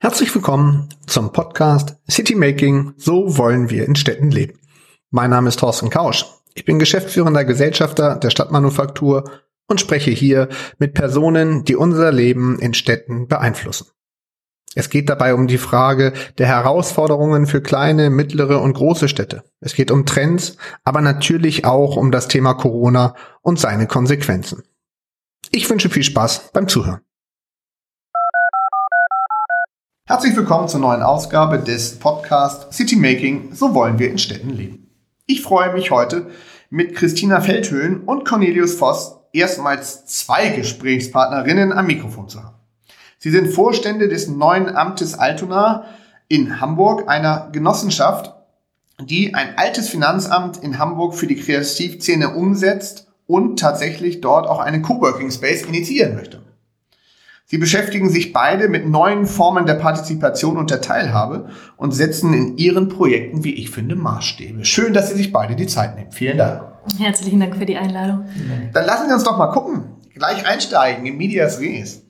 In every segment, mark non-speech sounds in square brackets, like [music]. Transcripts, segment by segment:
Herzlich willkommen zum Podcast City Making. So wollen wir in Städten leben. Mein Name ist Thorsten Kausch. Ich bin geschäftsführender Gesellschafter der Stadtmanufaktur und spreche hier mit Personen, die unser Leben in Städten beeinflussen. Es geht dabei um die Frage der Herausforderungen für kleine, mittlere und große Städte. Es geht um Trends, aber natürlich auch um das Thema Corona und seine Konsequenzen. Ich wünsche viel Spaß beim Zuhören. Herzlich willkommen zur neuen Ausgabe des Podcasts City Making, so wollen wir in Städten leben. Ich freue mich heute mit Christina Feldhöhlen und Cornelius Voss erstmals zwei Gesprächspartnerinnen am Mikrofon zu haben. Sie sind Vorstände des neuen Amtes Altona in Hamburg, einer Genossenschaft, die ein altes Finanzamt in Hamburg für die Kreativszene umsetzt und tatsächlich dort auch einen Coworking Space initiieren möchte. Sie beschäftigen sich beide mit neuen Formen der Partizipation und der Teilhabe und setzen in ihren Projekten, wie ich finde, Maßstäbe. Schön, dass Sie sich beide die Zeit nehmen. Vielen Dank. Herzlichen Dank für die Einladung. Dann lassen Sie uns doch mal gucken, gleich einsteigen in Medias Res.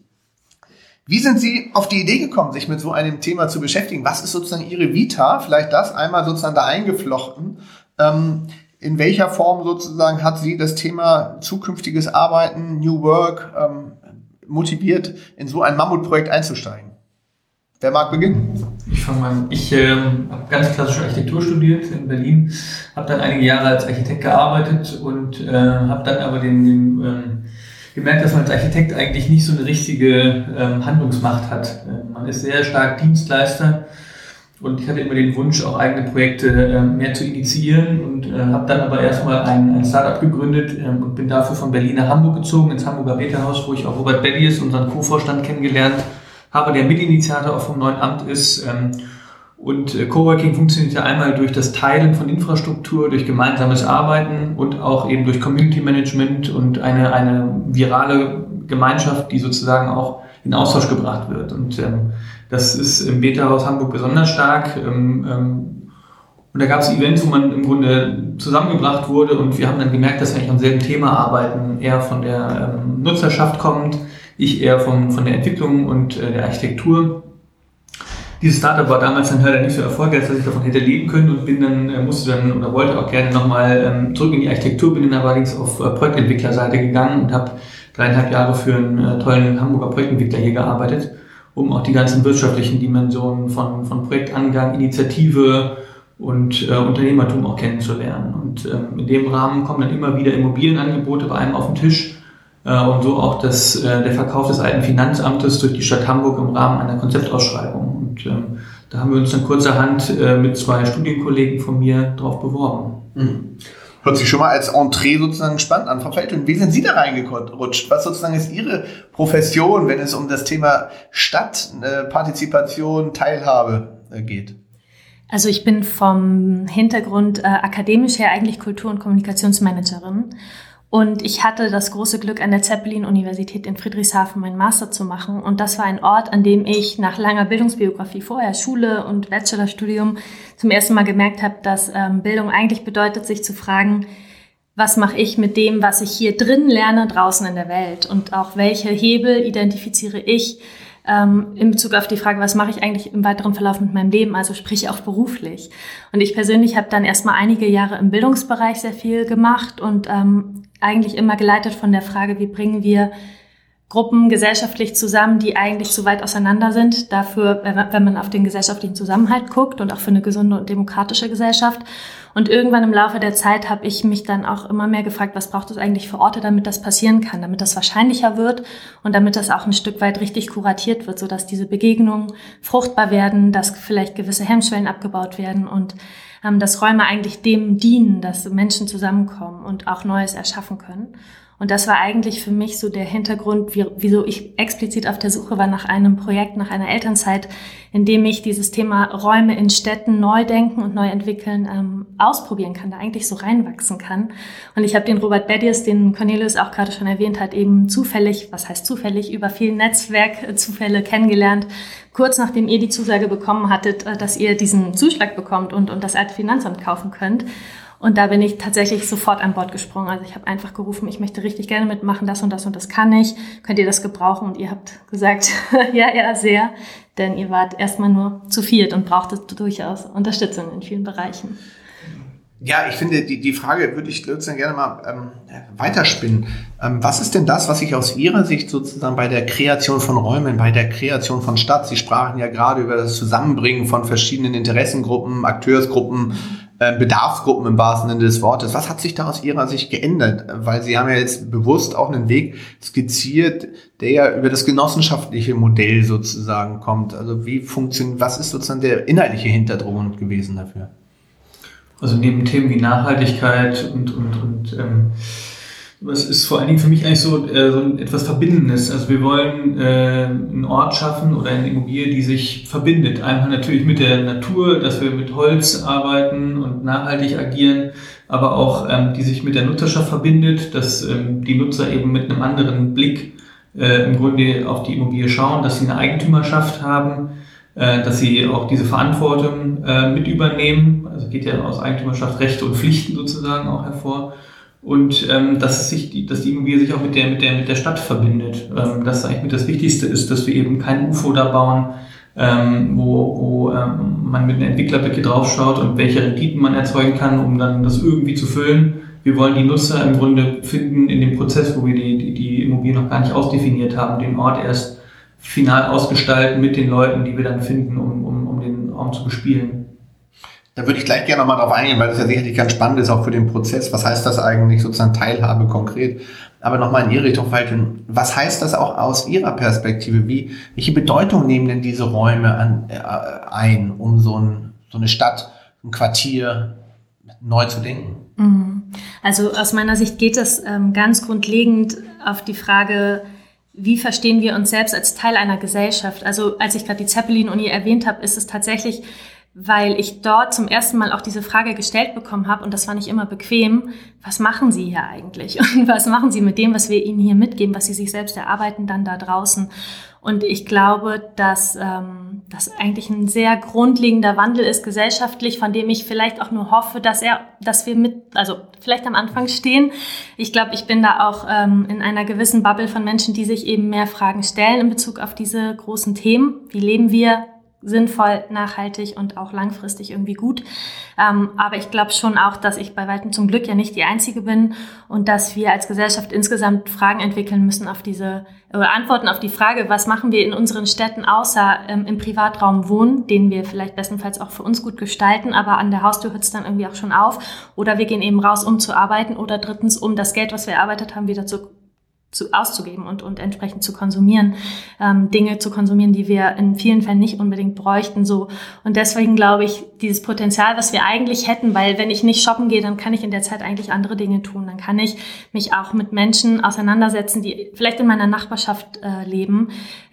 Wie sind Sie auf die Idee gekommen, sich mit so einem Thema zu beschäftigen? Was ist sozusagen Ihre Vita? Vielleicht das einmal sozusagen da eingeflochten. Ähm, in welcher Form sozusagen hat Sie das Thema zukünftiges Arbeiten, New Work, ähm, motiviert, in so ein Mammutprojekt einzusteigen? Wer mag beginnen? Ich fange mal an. Ich ähm, habe ganz klassisch Architektur studiert in Berlin, habe dann einige Jahre als Architekt gearbeitet und äh, habe dann aber den, den ähm, gemerkt, dass man als Architekt eigentlich nicht so eine richtige ähm, Handlungsmacht hat. Äh, man ist sehr stark Dienstleister und ich hatte immer den Wunsch, auch eigene Projekte äh, mehr zu initiieren und äh, habe dann aber erstmal ein, ein Startup gegründet ähm, und bin dafür von Berlin nach Hamburg gezogen, ins Hamburger Rätehaus, wo ich auch Robert Bellies, unseren Co-Vorstand, kennengelernt habe, der Mitinitiator auch vom neuen Amt ist. Und äh, Coworking funktioniert ja einmal durch das Teilen von Infrastruktur, durch gemeinsames Arbeiten und auch eben durch Community Management und eine, eine virale Gemeinschaft, die sozusagen auch in Austausch gebracht wird. Und ähm, das ist im Beta-Haus Hamburg besonders stark. Ähm, ähm, und da gab es Events, wo man im Grunde zusammengebracht wurde und wir haben dann gemerkt, dass wir eigentlich am selben Thema arbeiten. Er von der ähm, Nutzerschaft kommt, ich eher von, von der Entwicklung und äh, der Architektur. Dieses Startup war damals dann leider nicht so erfolgreich, dass ich davon hätte leben können und bin dann, äh, musste dann oder wollte auch gerne nochmal ähm, zurück in die Architektur, bin dann allerdings auf äh, Projektentwicklerseite gegangen und habe dreieinhalb Jahre für einen äh, tollen Hamburger Projektentwickler hier gearbeitet um auch die ganzen wirtschaftlichen Dimensionen von, von Projektangang, Initiative und äh, Unternehmertum auch kennenzulernen. Und ähm, in dem Rahmen kommen dann immer wieder Immobilienangebote bei einem auf den Tisch äh, und so auch das, äh, der Verkauf des alten Finanzamtes durch die Stadt Hamburg im Rahmen einer Konzeptausschreibung. Und ähm, da haben wir uns dann kurzerhand äh, mit zwei Studienkollegen von mir drauf beworben. Mhm. Hört sich schon mal als Entree sozusagen spannend an. Frau Feldhöhn, wie sind Sie da reingerutscht? Was sozusagen ist Ihre Profession, wenn es um das Thema Stadtpartizipation, äh, Teilhabe äh, geht? Also ich bin vom Hintergrund äh, akademisch her eigentlich Kultur- und Kommunikationsmanagerin und ich hatte das große Glück, an der Zeppelin-Universität in Friedrichshafen meinen Master zu machen. Und das war ein Ort, an dem ich nach langer Bildungsbiografie vorher, Schule und Bachelorstudium, zum ersten Mal gemerkt habe, dass ähm, Bildung eigentlich bedeutet, sich zu fragen, was mache ich mit dem, was ich hier drin lerne, draußen in der Welt? Und auch welche Hebel identifiziere ich, ähm, in Bezug auf die Frage, was mache ich eigentlich im weiteren Verlauf mit meinem Leben, also sprich auch beruflich. Und ich persönlich habe dann erstmal einige Jahre im Bildungsbereich sehr viel gemacht und ähm, eigentlich immer geleitet von der Frage, wie bringen wir Gruppen gesellschaftlich zusammen, die eigentlich zu weit auseinander sind, dafür, wenn man auf den gesellschaftlichen Zusammenhalt guckt und auch für eine gesunde und demokratische Gesellschaft. Und irgendwann im Laufe der Zeit habe ich mich dann auch immer mehr gefragt, was braucht es eigentlich für Orte, damit das passieren kann, damit das wahrscheinlicher wird und damit das auch ein Stück weit richtig kuratiert wird, sodass diese Begegnungen fruchtbar werden, dass vielleicht gewisse Hemmschwellen abgebaut werden und ähm, dass Räume eigentlich dem dienen, dass Menschen zusammenkommen und auch Neues erschaffen können. Und das war eigentlich für mich so der Hintergrund, wie, wieso ich explizit auf der Suche war nach einem Projekt, nach einer Elternzeit, in dem ich dieses Thema Räume in Städten neu denken und neu entwickeln ähm, ausprobieren kann, da eigentlich so reinwachsen kann. Und ich habe den Robert Bedius, den Cornelius auch gerade schon erwähnt hat, eben zufällig, was heißt zufällig, über vielen Netzwerkzufälle kennengelernt, kurz nachdem ihr die Zusage bekommen hattet, äh, dass ihr diesen Zuschlag bekommt und, und das alte Finanzamt kaufen könnt. Und da bin ich tatsächlich sofort an Bord gesprungen. Also ich habe einfach gerufen, ich möchte richtig gerne mitmachen, das und das und das kann ich. Könnt ihr das gebrauchen? Und ihr habt gesagt, [laughs] ja, ja, sehr. Denn ihr wart erstmal nur zu viert und brauchtet durchaus Unterstützung in vielen Bereichen. Ja, ich finde, die, die Frage würde ich gerne mal ähm, weiterspinnen. Ähm, was ist denn das, was sich aus Ihrer Sicht sozusagen bei der Kreation von Räumen, bei der Kreation von Stadt, Sie sprachen ja gerade über das Zusammenbringen von verschiedenen Interessengruppen, Akteursgruppen, Bedarfsgruppen im wahrsten Sinne des Wortes. Was hat sich da aus Ihrer Sicht geändert? Weil Sie haben ja jetzt bewusst auch einen Weg skizziert, der ja über das genossenschaftliche Modell sozusagen kommt. Also wie funktioniert, was ist sozusagen der inhaltliche Hintergrund gewesen dafür? Also neben Themen wie Nachhaltigkeit und, und, und ähm, was ist vor allen Dingen für mich eigentlich so, äh, so etwas Verbindendes. Also wir wollen äh, einen Ort schaffen oder eine Immobilie, die sich verbindet. Einmal natürlich mit der Natur, dass wir mit Holz arbeiten und nachhaltig agieren, aber auch ähm, die sich mit der Nutzerschaft verbindet, dass ähm, die Nutzer eben mit einem anderen Blick äh, im Grunde auf die Immobilie schauen, dass sie eine Eigentümerschaft haben, äh, dass sie auch diese Verantwortung äh, mit übernehmen. Also geht ja aus Eigentümerschaft Rechte und Pflichten sozusagen auch hervor und ähm, dass, sich, dass die Immobilie sich auch mit der, mit der, mit der Stadt verbindet. Ähm, das eigentlich mit das Wichtigste ist, dass wir eben kein UFO da bauen, ähm, wo, wo ähm, man mit einem Entwicklerblick draufschaut und welche Renditen man erzeugen kann, um dann das irgendwie zu füllen. Wir wollen die Nutzer im Grunde finden in dem Prozess, wo wir die, die, die Immobilie noch gar nicht ausdefiniert haben, den Ort erst final ausgestalten mit den Leuten, die wir dann finden, um, um, um den Raum zu bespielen. Da würde ich gleich gerne nochmal drauf eingehen, weil das ja sicherlich ganz spannend ist, auch für den Prozess. Was heißt das eigentlich sozusagen Teilhabe konkret? Aber nochmal in Ihre Richtung, Falken, was heißt das auch aus Ihrer Perspektive? Wie, welche Bedeutung nehmen denn diese Räume an, äh, ein, um so, ein, so eine Stadt, ein Quartier neu zu denken? Mhm. Also aus meiner Sicht geht es ähm, ganz grundlegend auf die Frage, wie verstehen wir uns selbst als Teil einer Gesellschaft? Also als ich gerade die Zeppelin-Uni erwähnt habe, ist es tatsächlich weil ich dort zum ersten Mal auch diese Frage gestellt bekommen habe und das war nicht immer bequem, was machen Sie hier eigentlich [laughs] und was machen Sie mit dem, was wir Ihnen hier mitgeben, was Sie sich selbst erarbeiten dann da draußen. Und ich glaube, dass ähm, das eigentlich ein sehr grundlegender Wandel ist gesellschaftlich, von dem ich vielleicht auch nur hoffe, dass er, dass wir mit, also vielleicht am Anfang stehen. Ich glaube, ich bin da auch ähm, in einer gewissen Bubble von Menschen, die sich eben mehr Fragen stellen in Bezug auf diese großen Themen. Wie leben wir? Sinnvoll, nachhaltig und auch langfristig irgendwie gut. Ähm, aber ich glaube schon auch, dass ich bei weitem zum Glück ja nicht die Einzige bin und dass wir als Gesellschaft insgesamt Fragen entwickeln müssen auf diese oder Antworten auf die Frage, was machen wir in unseren Städten außer ähm, im Privatraum wohnen, den wir vielleicht bestenfalls auch für uns gut gestalten, aber an der Haustür hört es dann irgendwie auch schon auf. Oder wir gehen eben raus, um zu arbeiten oder drittens, um das Geld, was wir erarbeitet haben, wieder zu zu, auszugeben und, und entsprechend zu konsumieren, ähm, Dinge zu konsumieren, die wir in vielen Fällen nicht unbedingt bräuchten. So. Und deswegen glaube ich, dieses Potenzial, was wir eigentlich hätten, weil wenn ich nicht shoppen gehe, dann kann ich in der Zeit eigentlich andere Dinge tun. Dann kann ich mich auch mit Menschen auseinandersetzen, die vielleicht in meiner Nachbarschaft äh, leben.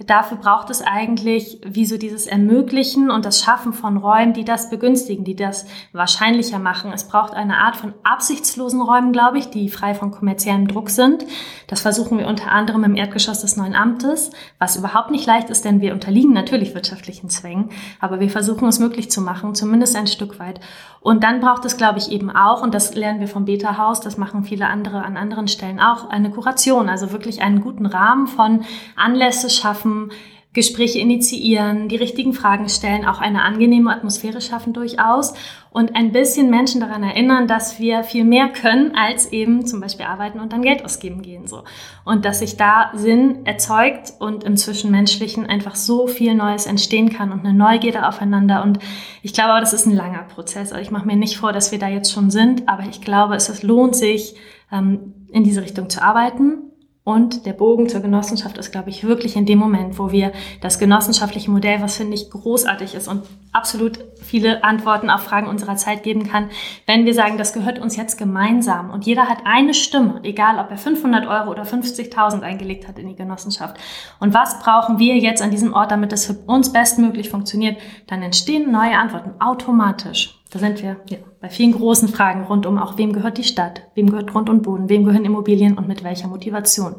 Dafür braucht es eigentlich wie so dieses Ermöglichen und das Schaffen von Räumen, die das begünstigen, die das wahrscheinlicher machen. Es braucht eine Art von absichtslosen Räumen, glaube ich, die frei von kommerziellem Druck sind. Das versuchen versuchen wir unter anderem im Erdgeschoss des neuen Amtes, was überhaupt nicht leicht ist, denn wir unterliegen natürlich wirtschaftlichen Zwängen, aber wir versuchen es möglich zu machen, zumindest ein Stück weit. Und dann braucht es, glaube ich, eben auch, und das lernen wir vom Beta-Haus, das machen viele andere an anderen Stellen auch, eine Kuration, also wirklich einen guten Rahmen von Anlässe schaffen, Gespräche initiieren, die richtigen Fragen stellen, auch eine angenehme Atmosphäre schaffen durchaus und ein bisschen Menschen daran erinnern, dass wir viel mehr können, als eben zum Beispiel arbeiten und dann Geld ausgeben gehen. So. Und dass sich da Sinn erzeugt und im Zwischenmenschlichen einfach so viel Neues entstehen kann und eine Neugierde aufeinander. Und ich glaube, das ist ein langer Prozess. Also ich mache mir nicht vor, dass wir da jetzt schon sind, aber ich glaube, es lohnt sich, ähm, in diese Richtung zu arbeiten und der Bogen zur Genossenschaft ist, glaube ich, wirklich in dem Moment, wo wir das genossenschaftliche Modell, was finde ich großartig ist und absolut viele Antworten auf Fragen unserer Zeit geben kann, wenn wir sagen, das gehört uns jetzt gemeinsam und jeder hat eine Stimme, egal ob er 500 Euro oder 50.000 eingelegt hat in die Genossenschaft. Und was brauchen wir jetzt an diesem Ort, damit es für uns bestmöglich funktioniert? Dann entstehen neue Antworten automatisch. Da sind wir ja, bei vielen großen Fragen rund um auch, wem gehört die Stadt, wem gehört Grund und Boden, wem gehören Immobilien und mit welcher Motivation.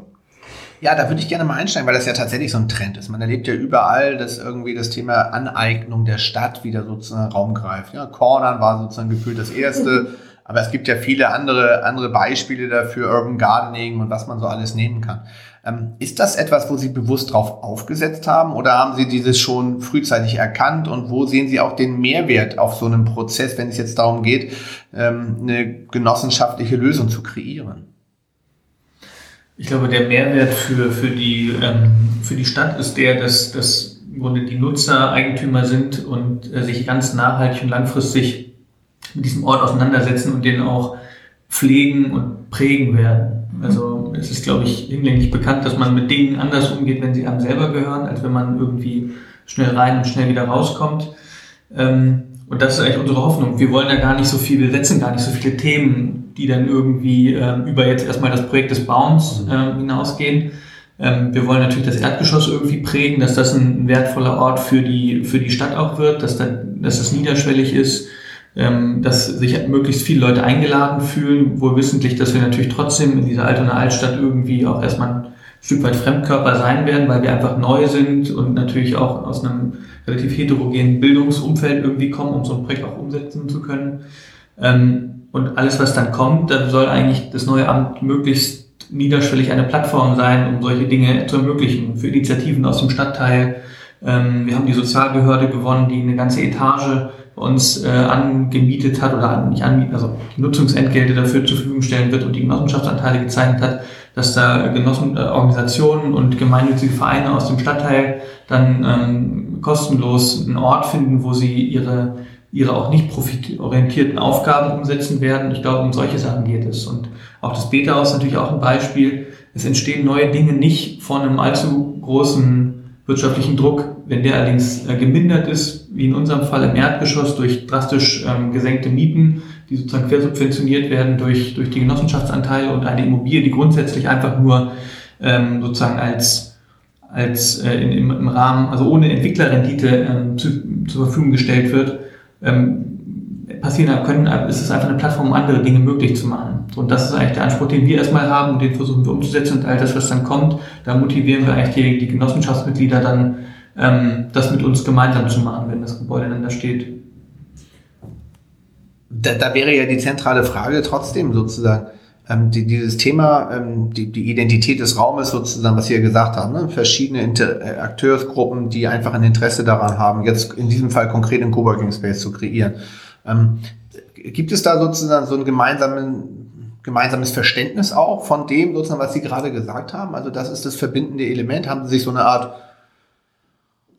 Ja, da würde ich gerne mal einsteigen, weil das ja tatsächlich so ein Trend ist. Man erlebt ja überall, dass irgendwie das Thema Aneignung der Stadt wieder sozusagen Raum greift. Ja, Cornern war sozusagen gefühlt das erste, [laughs] aber es gibt ja viele andere, andere Beispiele dafür, Urban Gardening und was man so alles nehmen kann. Ähm, ist das etwas, wo Sie bewusst drauf aufgesetzt haben oder haben Sie dieses schon frühzeitig erkannt und wo sehen Sie auch den Mehrwert auf so einem Prozess, wenn es jetzt darum geht, ähm, eine genossenschaftliche Lösung zu kreieren? Ich glaube, der Mehrwert für, für, die, ähm, für die Stadt ist der, dass, dass im Grunde die Nutzer Eigentümer sind und äh, sich ganz nachhaltig und langfristig mit diesem Ort auseinandersetzen und den auch pflegen und prägen werden. Also es ist, glaube ich, hinlänglich bekannt, dass man mit Dingen anders umgeht, wenn sie einem selber gehören, als wenn man irgendwie schnell rein und schnell wieder rauskommt. Ähm, und das ist eigentlich unsere Hoffnung. Wir wollen ja gar nicht so viel, wir setzen gar nicht so viele Themen, die dann irgendwie ähm, über jetzt erstmal das Projekt des Bauens ähm, hinausgehen. Wir wollen natürlich das Erdgeschoss irgendwie prägen, dass das ein wertvoller Ort für die, für die Stadt auch wird, dass, da, dass das niederschwellig ist, ähm, dass sich möglichst viele Leute eingeladen fühlen, wohl wissentlich, dass wir natürlich trotzdem in dieser Altona Altstadt irgendwie auch erstmal ein Stück weit Fremdkörper sein werden, weil wir einfach neu sind und natürlich auch aus einem relativ heterogenen Bildungsumfeld irgendwie kommen, um so ein Projekt auch umsetzen zu können. Ähm, und alles, was dann kommt, dann soll eigentlich das neue Amt möglichst niederschwellig eine Plattform sein, um solche Dinge zu ermöglichen für Initiativen aus dem Stadtteil. Ähm, wir haben die Sozialbehörde gewonnen, die eine ganze Etage uns äh, angemietet hat oder nicht anmietet, also Nutzungsentgelte dafür zur Verfügung stellen wird und die Genossenschaftsanteile gezeichnet hat, dass da Genossen, äh, Organisationen und gemeinnützige Vereine aus dem Stadtteil dann ähm, kostenlos einen Ort finden, wo sie ihre ihre auch nicht profitorientierten Aufgaben umsetzen werden. Ich glaube, um solche Sachen geht es. Und auch das Beta-Haus ist natürlich auch ein Beispiel. Es entstehen neue Dinge nicht von einem allzu großen wirtschaftlichen Druck. Wenn der allerdings äh, gemindert ist, wie in unserem Fall im Erdgeschoss durch drastisch ähm, gesenkte Mieten, die sozusagen quersubventioniert werden durch, durch die Genossenschaftsanteile und eine Immobilie, die grundsätzlich einfach nur ähm, sozusagen als, als äh, in, im, im Rahmen, also ohne Entwicklerrendite ähm, zu, zur Verfügung gestellt wird, ähm, passieren können, ist es einfach eine Plattform, um andere Dinge möglich zu machen. Und das ist eigentlich der Anspruch, den wir erstmal haben und den versuchen wir umzusetzen und all das, was dann kommt, da motivieren wir eigentlich die, die Genossenschaftsmitglieder dann, ähm, das mit uns gemeinsam zu machen, wenn das Gebäude dann da steht. Da, da wäre ja die zentrale Frage trotzdem sozusagen, ähm, die, dieses Thema, ähm, die, die Identität des Raumes sozusagen, was Sie ja gesagt haben, ne? verschiedene Inter äh, Akteursgruppen, die einfach ein Interesse daran haben, jetzt in diesem Fall konkret einen Coworking Space zu kreieren. Ähm, gibt es da sozusagen so ein gemeinsames Verständnis auch von dem, sozusagen, was Sie gerade gesagt haben? Also das ist das verbindende Element. Haben Sie sich so eine Art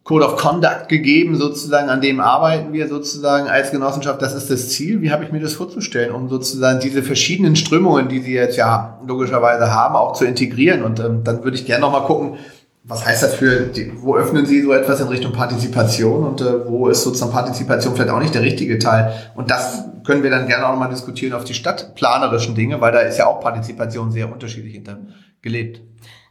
Code of Conduct gegeben, sozusagen, an dem arbeiten wir sozusagen als Genossenschaft. Das ist das Ziel. Wie habe ich mir das vorzustellen, um sozusagen diese verschiedenen Strömungen, die Sie jetzt ja logischerweise haben, auch zu integrieren? Und ähm, dann würde ich gerne nochmal gucken, was heißt das für, die, wo öffnen Sie so etwas in Richtung Partizipation und äh, wo ist sozusagen Partizipation vielleicht auch nicht der richtige Teil? Und das können wir dann gerne auch nochmal diskutieren auf die stadtplanerischen Dinge, weil da ist ja auch Partizipation sehr unterschiedlich hinter gelebt.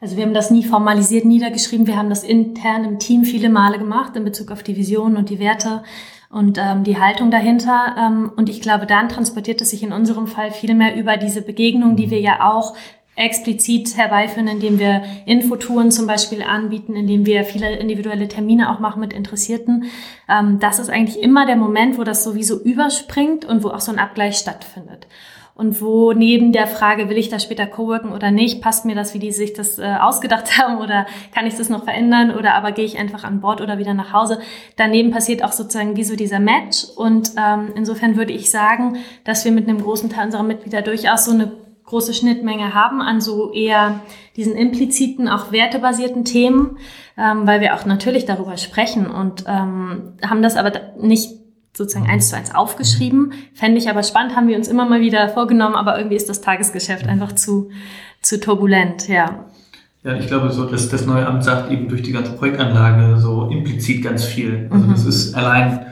Also wir haben das nie formalisiert niedergeschrieben. Wir haben das intern im Team viele Male gemacht in Bezug auf die Visionen und die Werte und ähm, die Haltung dahinter. Ähm, und ich glaube, dann transportiert es sich in unserem Fall viel mehr über diese Begegnung, die wir ja auch explizit herbeiführen, indem wir Infotouren zum Beispiel anbieten, indem wir viele individuelle Termine auch machen mit Interessierten. Ähm, das ist eigentlich immer der Moment, wo das sowieso überspringt und wo auch so ein Abgleich stattfindet und wo neben der Frage, will ich da später coworken oder nicht, passt mir das, wie die sich das äh, ausgedacht [laughs] haben oder kann ich das noch verändern oder aber gehe ich einfach an Bord oder wieder nach Hause. Daneben passiert auch sozusagen wie so dieser Match und ähm, insofern würde ich sagen, dass wir mit einem großen Teil unserer Mitglieder durchaus so eine große Schnittmenge haben an so eher diesen impliziten, auch wertebasierten Themen, ähm, weil wir auch natürlich darüber sprechen und ähm, haben das aber nicht sozusagen eins zu eins aufgeschrieben. Fände ich aber spannend, haben wir uns immer mal wieder vorgenommen, aber irgendwie ist das Tagesgeschäft einfach zu, zu turbulent, ja. Ja, ich glaube, so, dass das neue Amt sagt eben durch die ganze Projektanlage so implizit ganz viel. Also mhm. das ist allein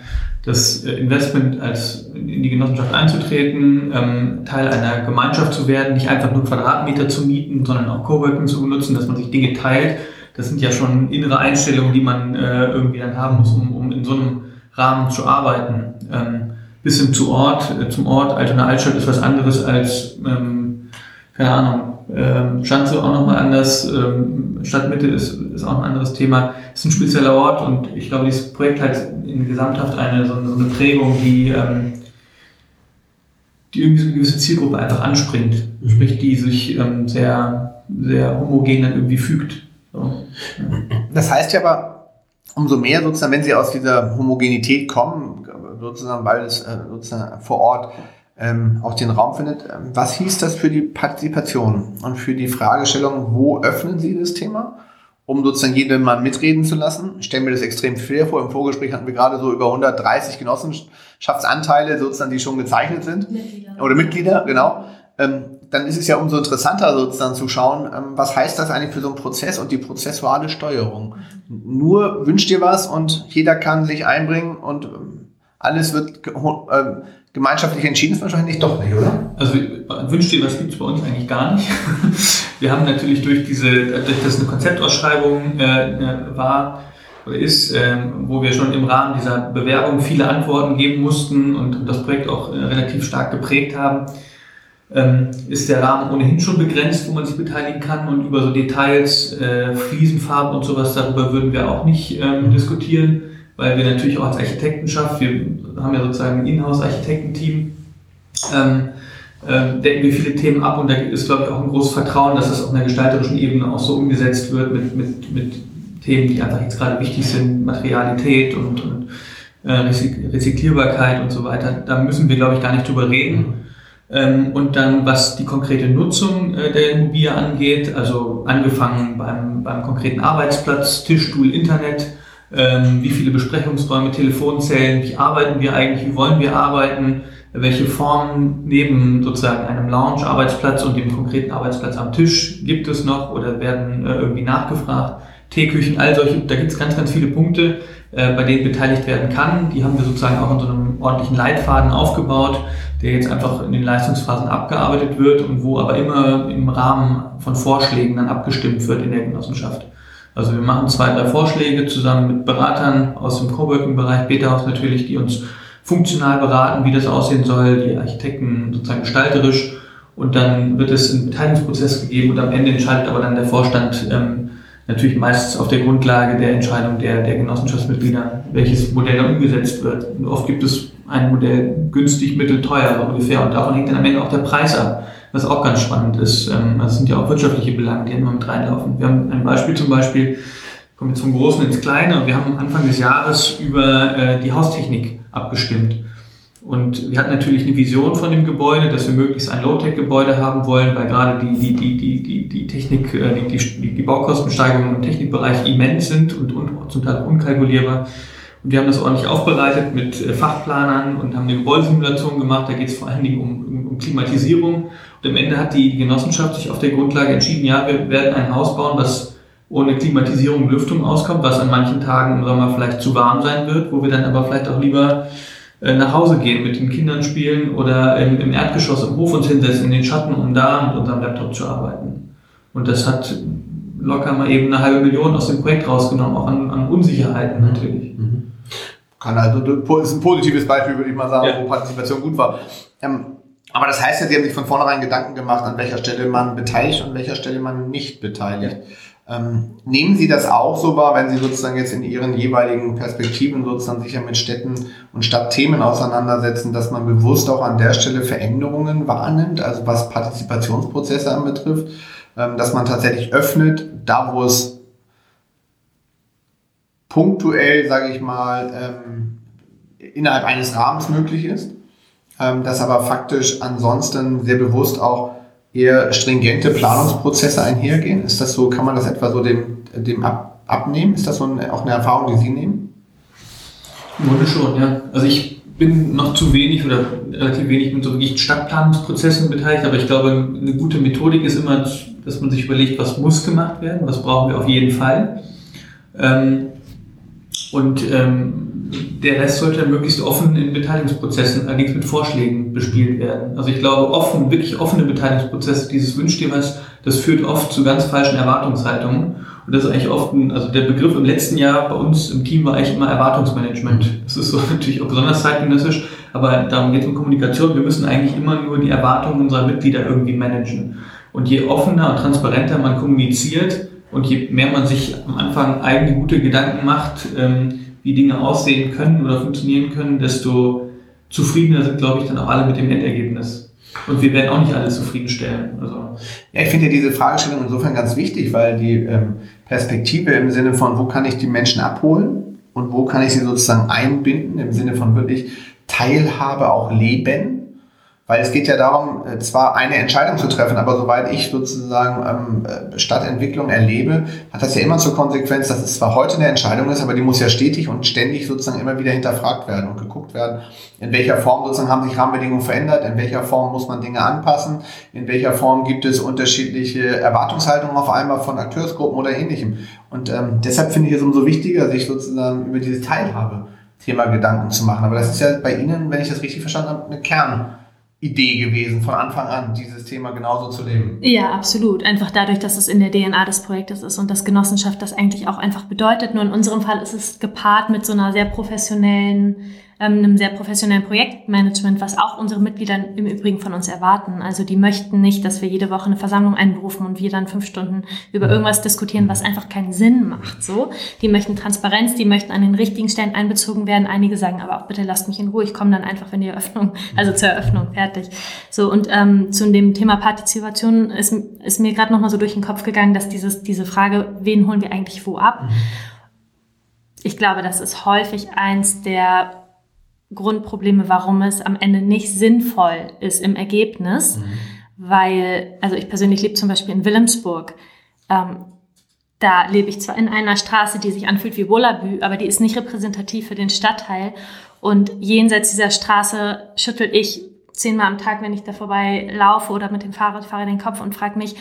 das äh, Investment als in die Genossenschaft einzutreten, ähm, Teil einer Gemeinschaft zu werden, nicht einfach nur Quadratmeter zu mieten, sondern auch Coworking zu benutzen, dass man sich Dinge teilt. Das sind ja schon innere Einstellungen, die man äh, irgendwie dann haben muss, um, um in so einem Rahmen zu arbeiten. Ähm, bis hin zu Ort, äh, zum Ort, Altona Altstadt ist was anderes als ähm, keine Ahnung, ähm, Schanze auch nochmal anders, ähm, Stadtmitte ist, ist auch ein anderes Thema, ist ein spezieller Ort und ich glaube, dieses Projekt hat in Gesamthaft eine, so, so eine Prägung, die, ähm, die irgendwie so eine gewisse Zielgruppe einfach anspringt, mhm. sprich, die sich ähm, sehr, sehr homogen dann irgendwie fügt. So, ja. Das heißt ja aber, umso mehr sozusagen, wenn sie aus dieser Homogenität kommen, sozusagen, weil es äh, sozusagen vor Ort ähm, auch den Raum findet. Ähm, was hieß das für die Partizipation und für die Fragestellung, wo öffnen Sie das Thema? um sozusagen jeden Mann mitreden zu lassen. Ich stelle mir das extrem schwer vor. Im Vorgespräch hatten wir gerade so über 130 Genossenschaftsanteile sozusagen, die schon gezeichnet sind. Mitglieder. Oder Mitglieder, genau. Ähm, dann ist es ja umso interessanter sozusagen zu schauen, ähm, was heißt das eigentlich für so einen Prozess und die prozessuale Steuerung. Nur wünscht ihr was und jeder kann sich einbringen und ähm, alles wird äh, gemeinschaftlich entschieden ist wahrscheinlich doch nicht, oder? Also wünscht ihr was gibt es bei uns eigentlich gar nicht. [laughs] Wir haben natürlich durch diese, durch das eine Konzeptausschreibung äh, äh, war oder ist, äh, wo wir schon im Rahmen dieser Bewerbung viele Antworten geben mussten und, und das Projekt auch äh, relativ stark geprägt haben, ähm, ist der Rahmen ohnehin schon begrenzt, wo man sich beteiligen kann und über so Details, äh, Fliesenfarben und sowas, darüber würden wir auch nicht ähm, diskutieren weil wir natürlich auch als Architektenschaft, wir haben ja sozusagen ein Inhouse-Architektenteam, ähm, äh, decken wir viele Themen ab und da ist, glaube ich, auch ein großes Vertrauen, dass das auf einer gestalterischen Ebene auch so umgesetzt wird mit, mit, mit Themen, die einfach jetzt gerade wichtig sind, Materialität und, und äh, Rezyklierbarkeit und so weiter. Da müssen wir, glaube ich, gar nicht drüber reden. Ähm, und dann, was die konkrete Nutzung äh, der Immobilie angeht, also angefangen beim, beim konkreten Arbeitsplatz, Tischstuhl, Internet, ähm, wie viele Besprechungsräume, Telefonzellen, wie arbeiten wir eigentlich, wie wollen wir arbeiten, welche Formen neben sozusagen einem Lounge-Arbeitsplatz und dem konkreten Arbeitsplatz am Tisch gibt es noch oder werden äh, irgendwie nachgefragt. Teeküchen, all solche, da gibt es ganz, ganz viele Punkte, äh, bei denen beteiligt werden kann. Die haben wir sozusagen auch in so einem ordentlichen Leitfaden aufgebaut, der jetzt einfach in den Leistungsphasen abgearbeitet wird und wo aber immer im Rahmen von Vorschlägen dann abgestimmt wird in der Genossenschaft. Also wir machen zwei, drei Vorschläge zusammen mit Beratern aus dem Coworking-Bereich, Beta-Haus natürlich, die uns funktional beraten, wie das aussehen soll, die Architekten sozusagen gestalterisch und dann wird es einen Beteiligungsprozess gegeben und am Ende entscheidet aber dann der Vorstand ähm, natürlich meistens auf der Grundlage der Entscheidung der, der Genossenschaftsmitglieder, welches Modell dann umgesetzt wird. Und oft gibt es ein Modell günstig, mittel, teuer ungefähr und davon hängt dann am Ende auch der Preis ab was auch ganz spannend ist. Ähm, also sind ja auch wirtschaftliche Belange, die immer mit reinlaufen. Wir haben ein Beispiel zum Beispiel, kommen wir vom Großen ins Kleine, und wir haben Anfang des Jahres über äh, die Haustechnik abgestimmt. Und wir hatten natürlich eine Vision von dem Gebäude, dass wir möglichst ein Low-Tech-Gebäude haben wollen, weil gerade die, die, die, die, die, Technik, äh, die, die, die Baukostensteigerungen im Technikbereich immens sind und, und zum Teil unkalkulierbar. Und wir haben das ordentlich aufbereitet mit äh, Fachplanern und haben eine Gebäudesimulation gemacht. Da geht es vor allen Dingen um, um, um Klimatisierung. Und am Ende hat die Genossenschaft sich auf der Grundlage entschieden, ja, wir werden ein Haus bauen, das ohne Klimatisierung und Lüftung auskommt, was an manchen Tagen im Sommer vielleicht zu warm sein wird, wo wir dann aber vielleicht auch lieber nach Hause gehen, mit den Kindern spielen oder im, im Erdgeschoss im Hof uns hinsetzen, in den Schatten, um da mit unserem Laptop zu arbeiten. Und das hat locker mal eben eine halbe Million aus dem Projekt rausgenommen, auch an, an Unsicherheiten natürlich. Mhm kann also, das ist ein positives Beispiel, würde ich mal sagen, ja. wo Partizipation gut war. Ähm, aber das heißt ja, Sie haben sich von vornherein Gedanken gemacht, an welcher Stelle man beteiligt und an welcher Stelle man nicht beteiligt. Ähm, nehmen Sie das auch so wahr, wenn Sie sozusagen jetzt in Ihren jeweiligen Perspektiven sozusagen sich ja mit Städten und Stadtthemen auseinandersetzen, dass man bewusst auch an der Stelle Veränderungen wahrnimmt, also was Partizipationsprozesse anbetrifft, ähm, dass man tatsächlich öffnet, da wo es punktuell, sage ich mal, ähm, innerhalb eines Rahmens möglich ist, ähm, dass aber faktisch ansonsten sehr bewusst auch eher stringente Planungsprozesse einhergehen. Ist das so, kann man das etwa so dem, dem ab, abnehmen? Ist das so eine, auch eine Erfahrung, die Sie nehmen? Wurde schon, ja. Also ich bin noch zu wenig oder relativ wenig mit so wirklich Stadtplanungsprozessen beteiligt, aber ich glaube, eine gute Methodik ist immer, dass man sich überlegt, was muss gemacht werden, was brauchen wir auf jeden Fall. Ähm, und ähm, der Rest sollte möglichst offen in Beteiligungsprozessen, allerdings mit Vorschlägen bespielt werden. Also ich glaube, offen, wirklich offene Beteiligungsprozesse, dieses Wünscht dir was, das führt oft zu ganz falschen Erwartungshaltungen. Und das ist eigentlich oft ein, also der Begriff im letzten Jahr bei uns im Team war eigentlich immer Erwartungsmanagement. Das ist so [laughs] natürlich auch besonders zeitgenössisch, aber darum geht es um Kommunikation. Wir müssen eigentlich immer nur die Erwartungen unserer Mitglieder irgendwie managen. Und je offener und transparenter man kommuniziert und je mehr man sich am Anfang eigene gute Gedanken macht, ähm, wie Dinge aussehen können oder funktionieren können, desto zufriedener sind, glaube ich, dann auch alle mit dem Endergebnis. Und wir werden auch nicht alle zufriedenstellen. Also. Ja, ich finde ja diese Fragestellung insofern ganz wichtig, weil die ähm, Perspektive im Sinne von, wo kann ich die Menschen abholen und wo kann ich sie sozusagen einbinden, im Sinne von wirklich Teilhabe auch leben, weil es geht ja darum, äh, zwar eine Entscheidung zu treffen, aber soweit ich sozusagen ähm, äh, Stadtentwicklung erlebe, hat das ja immer zur Konsequenz, dass es zwar heute eine Entscheidung ist, aber die muss ja stetig und ständig sozusagen immer wieder hinterfragt werden und geguckt werden, in welcher Form sozusagen haben sich Rahmenbedingungen verändert, in welcher Form muss man Dinge anpassen, in welcher Form gibt es unterschiedliche Erwartungshaltungen auf einmal von Akteursgruppen oder ähnlichem. Und ähm, deshalb finde ich es umso wichtiger, sich sozusagen über diese Teilhabe Thema Gedanken zu machen. Aber das ist ja bei Ihnen, wenn ich das richtig verstanden habe, eine Kern. Idee gewesen, von Anfang an dieses Thema genauso zu leben. Ja, absolut. Einfach dadurch, dass es in der DNA des Projektes ist und dass Genossenschaft das eigentlich auch einfach bedeutet. Nur in unserem Fall ist es gepaart mit so einer sehr professionellen einem sehr professionellen Projektmanagement, was auch unsere Mitglieder im Übrigen von uns erwarten. Also die möchten nicht, dass wir jede Woche eine Versammlung einberufen und wir dann fünf Stunden über irgendwas diskutieren, was einfach keinen Sinn macht. So, die möchten Transparenz, die möchten an den richtigen Stellen einbezogen werden. Einige sagen aber auch bitte lasst mich in Ruhe, ich komme dann einfach in die Eröffnung, also zur Eröffnung fertig. So und ähm, zu dem Thema Partizipation ist, ist mir gerade noch mal so durch den Kopf gegangen, dass dieses diese Frage, wen holen wir eigentlich wo ab? Mhm. Ich glaube, das ist häufig eins der Grundprobleme, warum es am Ende nicht sinnvoll ist im Ergebnis. Mhm. Weil, also ich persönlich lebe zum Beispiel in Wilhelmsburg. Ähm, da lebe ich zwar in einer Straße, die sich anfühlt wie Wollabü, aber die ist nicht repräsentativ für den Stadtteil. Und jenseits dieser Straße schüttel ich zehnmal am Tag, wenn ich da vorbei laufe oder mit dem Fahrrad fahre, den Kopf und frage mich,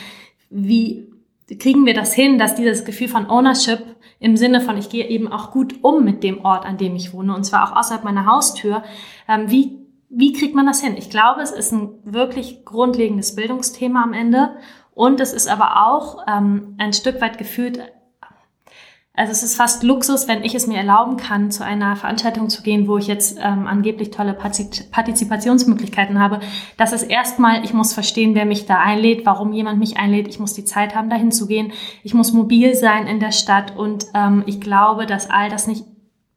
wie kriegen wir das hin, dass dieses Gefühl von Ownership im Sinne von, ich gehe eben auch gut um mit dem Ort, an dem ich wohne, und zwar auch außerhalb meiner Haustür. Ähm, wie, wie kriegt man das hin? Ich glaube, es ist ein wirklich grundlegendes Bildungsthema am Ende. Und es ist aber auch ähm, ein Stück weit gefühlt also es ist fast Luxus, wenn ich es mir erlauben kann, zu einer Veranstaltung zu gehen, wo ich jetzt ähm, angeblich tolle Partizipationsmöglichkeiten habe. Das ist erstmal, ich muss verstehen, wer mich da einlädt, warum jemand mich einlädt. Ich muss die Zeit haben, dahin zu gehen. Ich muss mobil sein in der Stadt und ähm, ich glaube, dass all das nicht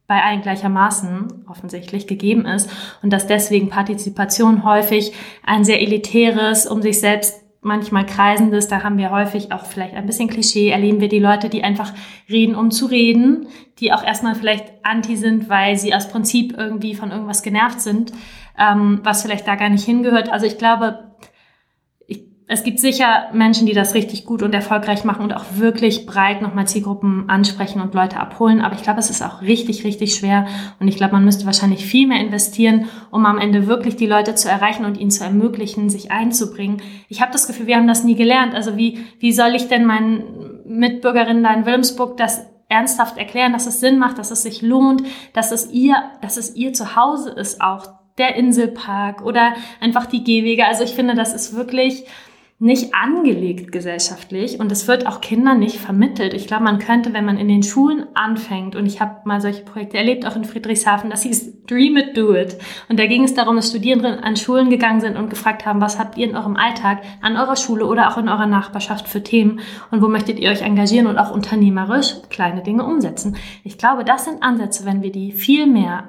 bei allen gleichermaßen offensichtlich gegeben ist und dass deswegen Partizipation häufig ein sehr elitäres, um sich selbst manchmal kreisendes, da haben wir häufig auch vielleicht ein bisschen Klischee, erleben wir die Leute, die einfach reden, um zu reden, die auch erstmal vielleicht anti sind, weil sie aus Prinzip irgendwie von irgendwas genervt sind, ähm, was vielleicht da gar nicht hingehört. Also ich glaube, es gibt sicher Menschen, die das richtig gut und erfolgreich machen und auch wirklich breit nochmal Zielgruppen ansprechen und Leute abholen. Aber ich glaube, es ist auch richtig, richtig schwer. Und ich glaube, man müsste wahrscheinlich viel mehr investieren, um am Ende wirklich die Leute zu erreichen und ihnen zu ermöglichen, sich einzubringen. Ich habe das Gefühl, wir haben das nie gelernt. Also wie, wie soll ich denn meinen Mitbürgerinnen da in Wilhelmsburg das ernsthaft erklären, dass es Sinn macht, dass es sich lohnt, dass es ihr, dass es ihr Zuhause ist auch der Inselpark oder einfach die Gehwege. Also ich finde, das ist wirklich nicht angelegt gesellschaftlich und es wird auch Kindern nicht vermittelt. Ich glaube, man könnte, wenn man in den Schulen anfängt, und ich habe mal solche Projekte erlebt, auch in Friedrichshafen, das hieß Dream It, Do It. Und da ging es darum, dass Studierende an Schulen gegangen sind und gefragt haben, was habt ihr in eurem Alltag an eurer Schule oder auch in eurer Nachbarschaft für Themen und wo möchtet ihr euch engagieren und auch unternehmerisch kleine Dinge umsetzen. Ich glaube, das sind Ansätze, wenn wir die viel mehr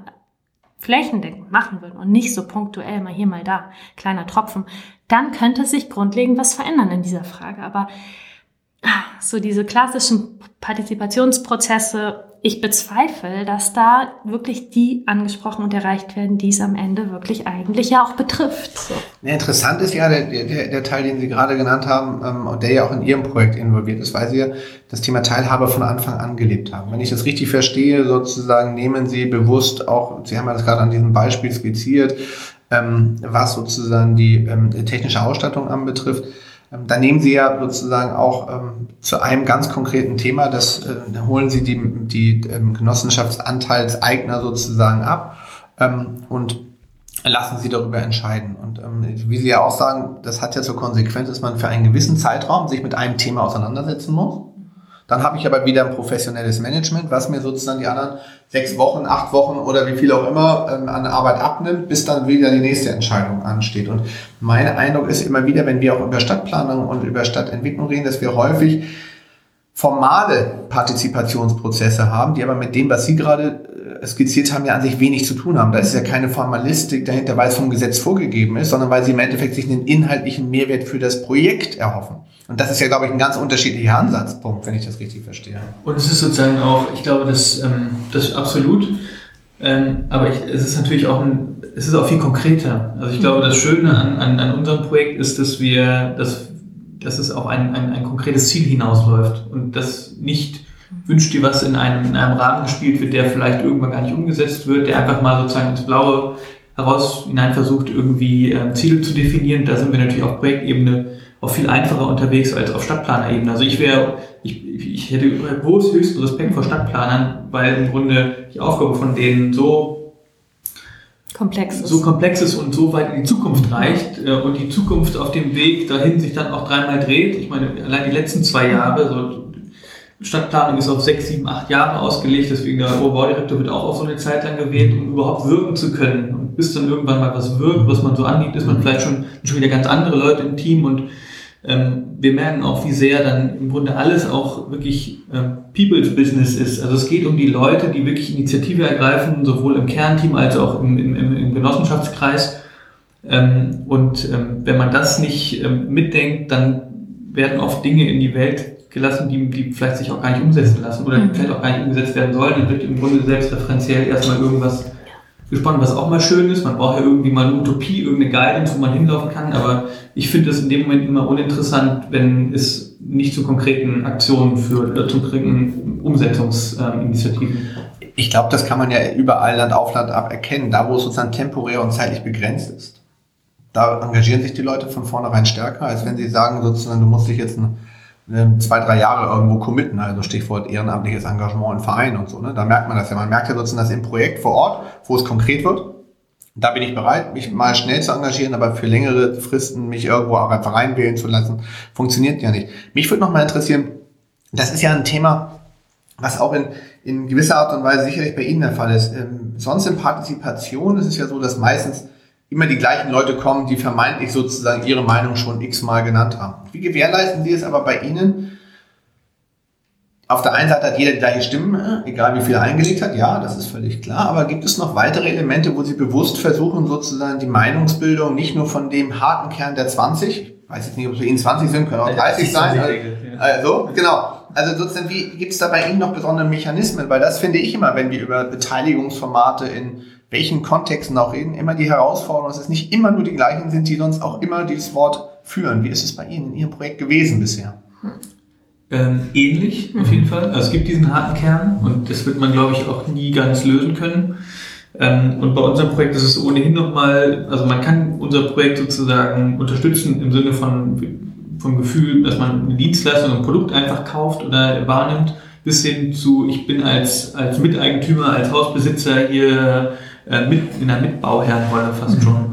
flächendeckend machen würden und nicht so punktuell mal hier, mal da, kleiner Tropfen, dann könnte sich grundlegend was verändern in dieser Frage. Aber ah, so diese klassischen Partizipationsprozesse, ich bezweifle, dass da wirklich die angesprochen und erreicht werden, die es am Ende wirklich eigentlich ja auch betrifft. So. Interessant ist ja der, der, der Teil, den Sie gerade genannt haben ähm, und der ja auch in Ihrem Projekt involviert ist, weil Sie ja das Thema Teilhabe von Anfang an gelebt haben. Wenn ich das richtig verstehe, sozusagen nehmen Sie bewusst auch, Sie haben ja das gerade an diesem Beispiel skizziert, was sozusagen die ähm, technische Ausstattung anbetrifft, ähm, da nehmen Sie ja sozusagen auch ähm, zu einem ganz konkreten Thema, das äh, holen Sie die, die ähm, Genossenschaftsanteilseigner sozusagen ab ähm, und lassen Sie darüber entscheiden. Und ähm, wie Sie ja auch sagen, das hat ja zur Konsequenz, dass man für einen gewissen Zeitraum sich mit einem Thema auseinandersetzen muss. Dann habe ich aber wieder ein professionelles Management, was mir sozusagen die anderen sechs Wochen, acht Wochen oder wie viel auch immer ähm, an Arbeit abnimmt, bis dann wieder die nächste Entscheidung ansteht. Und mein Eindruck ist immer wieder, wenn wir auch über Stadtplanung und über Stadtentwicklung reden, dass wir häufig formale Partizipationsprozesse haben, die aber mit dem, was Sie gerade äh, skizziert haben, ja an sich wenig zu tun haben. Da ist ja keine Formalistik dahinter, weil es vom Gesetz vorgegeben ist, sondern weil Sie im Endeffekt sich einen inhaltlichen Mehrwert für das Projekt erhoffen. Und das ist ja, glaube ich, ein ganz unterschiedlicher Ansatzpunkt, wenn ich das richtig verstehe. Und es ist sozusagen auch, ich glaube, das, ähm, das absolut. Ähm, aber ich, es ist natürlich auch ein, es ist auch viel konkreter. Also ich glaube, das Schöne an, an, an unserem Projekt ist, dass wir, dass, dass es auf ein, ein, ein konkretes Ziel hinausläuft und das nicht wünscht dir was in einem, in einem Rahmen gespielt wird, der vielleicht irgendwann gar nicht umgesetzt wird, der einfach mal sozusagen ins Blaue heraus hinein versucht, irgendwie äh, Ziele zu definieren. Da sind wir natürlich auf Projektebene auch viel einfacher unterwegs als auf Stadtplanerebene. Also ich wäre, ich, ich hätte groß höchsten Respekt vor Stadtplanern, weil im Grunde die Aufgabe von denen so komplex ist. so komplex ist und so weit in die Zukunft reicht äh, und die Zukunft auf dem Weg dahin sich dann auch dreimal dreht. Ich meine, allein die letzten zwei Jahre, so Stadtplanung ist auf sechs, sieben, acht Jahre ausgelegt, deswegen der Oberbaudirektor wird auch auf so eine Zeit lang gewählt, um überhaupt wirken zu können. Und bis dann irgendwann mal was wirkt, was man so anbietet, ist man vielleicht schon, schon wieder ganz andere Leute im Team und ähm, wir merken auch, wie sehr dann im Grunde alles auch wirklich ähm, People's Business ist. Also es geht um die Leute, die wirklich Initiative ergreifen, sowohl im Kernteam als auch im, im, im Genossenschaftskreis. Ähm, und ähm, wenn man das nicht ähm, mitdenkt, dann werden oft Dinge in die Welt gelassen, die, die vielleicht sich auch gar nicht umsetzen lassen oder mhm. vielleicht auch gar nicht umgesetzt werden sollen. Die wird im Grunde selbstreferenziell erstmal irgendwas gespannt, was auch mal schön ist. Man braucht ja irgendwie mal eine Utopie, irgendeine Guidance, wo man hinlaufen kann. Aber ich finde es in dem Moment immer uninteressant, wenn es nicht zu konkreten Aktionen führt oder zu konkreten Umsetzungsinitiativen. Ich glaube, das kann man ja überall Land auf Land ab erkennen. Da, wo es sozusagen temporär und zeitlich begrenzt ist. Da engagieren sich die Leute von vornherein stärker, als wenn sie sagen, sozusagen, du musst dich jetzt ein zwei, drei Jahre irgendwo committen, also Stichwort ehrenamtliches Engagement in Vereinen und so. Ne? Da merkt man das ja. Man merkt ja sozusagen, dass im Projekt vor Ort, wo es konkret wird, da bin ich bereit, mich mal schnell zu engagieren, aber für längere Fristen mich irgendwo auch einfach reinwählen zu lassen, funktioniert ja nicht. Mich würde noch mal interessieren, das ist ja ein Thema, was auch in, in gewisser Art und Weise sicherlich bei Ihnen der Fall ist. Ähm, sonst in Partizipation ist es ja so, dass meistens immer die gleichen Leute kommen, die vermeintlich sozusagen ihre Meinung schon x-mal genannt haben. Wie gewährleisten Sie es aber bei Ihnen? Auf der einen Seite hat jeder die gleiche Stimme, egal wie viel er eingelegt hat, ja, das ist völlig klar, aber gibt es noch weitere Elemente, wo Sie bewusst versuchen, sozusagen die Meinungsbildung nicht nur von dem harten Kern der 20, ich weiß jetzt nicht, ob es bei Ihnen 20 sind, können auch 30 sein, also, genau, also sozusagen, wie gibt es da bei Ihnen noch besondere Mechanismen? Weil das finde ich immer, wenn wir über Beteiligungsformate in welchen Kontexten auch reden, immer die Herausforderung, dass es nicht immer nur die gleichen sind, die sonst auch immer dieses Wort führen. Wie ist es bei Ihnen in Ihrem Projekt gewesen bisher? Ähm, ähnlich, auf jeden Fall. Also es gibt diesen harten Kern und das wird man, glaube ich, auch nie ganz lösen können. Ähm, und bei unserem Projekt ist es ohnehin nochmal, also man kann unser Projekt sozusagen unterstützen im Sinne von, vom Gefühl, dass man eine Dienstleistung, ein Produkt einfach kauft oder wahrnimmt, bis hin zu, ich bin als, als Miteigentümer, als Hausbesitzer hier äh, mit, in einer Mitbauherrenrolle fast mhm. schon.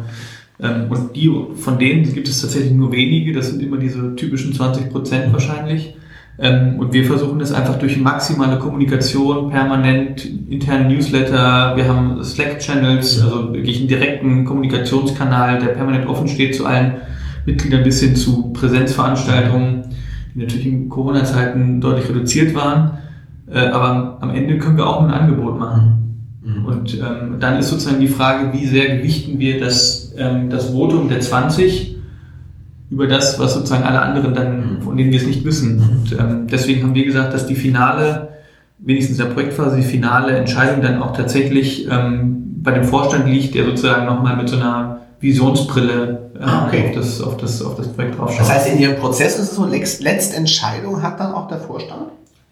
Ähm, und die, von denen gibt es tatsächlich nur wenige, das sind immer diese typischen 20 Prozent wahrscheinlich. Ähm, und wir versuchen das einfach durch maximale Kommunikation, permanent interne Newsletter, wir haben Slack-Channels, also wirklich einen direkten Kommunikationskanal, der permanent offen steht zu allen Mitgliedern bis hin zu Präsenzveranstaltungen, die natürlich in Corona-Zeiten deutlich reduziert waren. Äh, aber am Ende können wir auch ein Angebot machen. Mhm. Und ähm, dann ist sozusagen die Frage, wie sehr gewichten wir das, ähm, das Votum der 20 über das, was sozusagen alle anderen dann, mhm. von denen wir es nicht wissen. Mhm. Und ähm, deswegen haben wir gesagt, dass die finale, wenigstens in der Projektphase, die finale Entscheidung dann auch tatsächlich ähm, bei dem Vorstand liegt, der sozusagen nochmal mit so einer Visionsbrille äh, ah, okay. auf, das, auf, das, auf das Projekt draufschaut. Das heißt, in Ihrem Prozess ist es so, Letztentscheidung hat dann auch der Vorstand?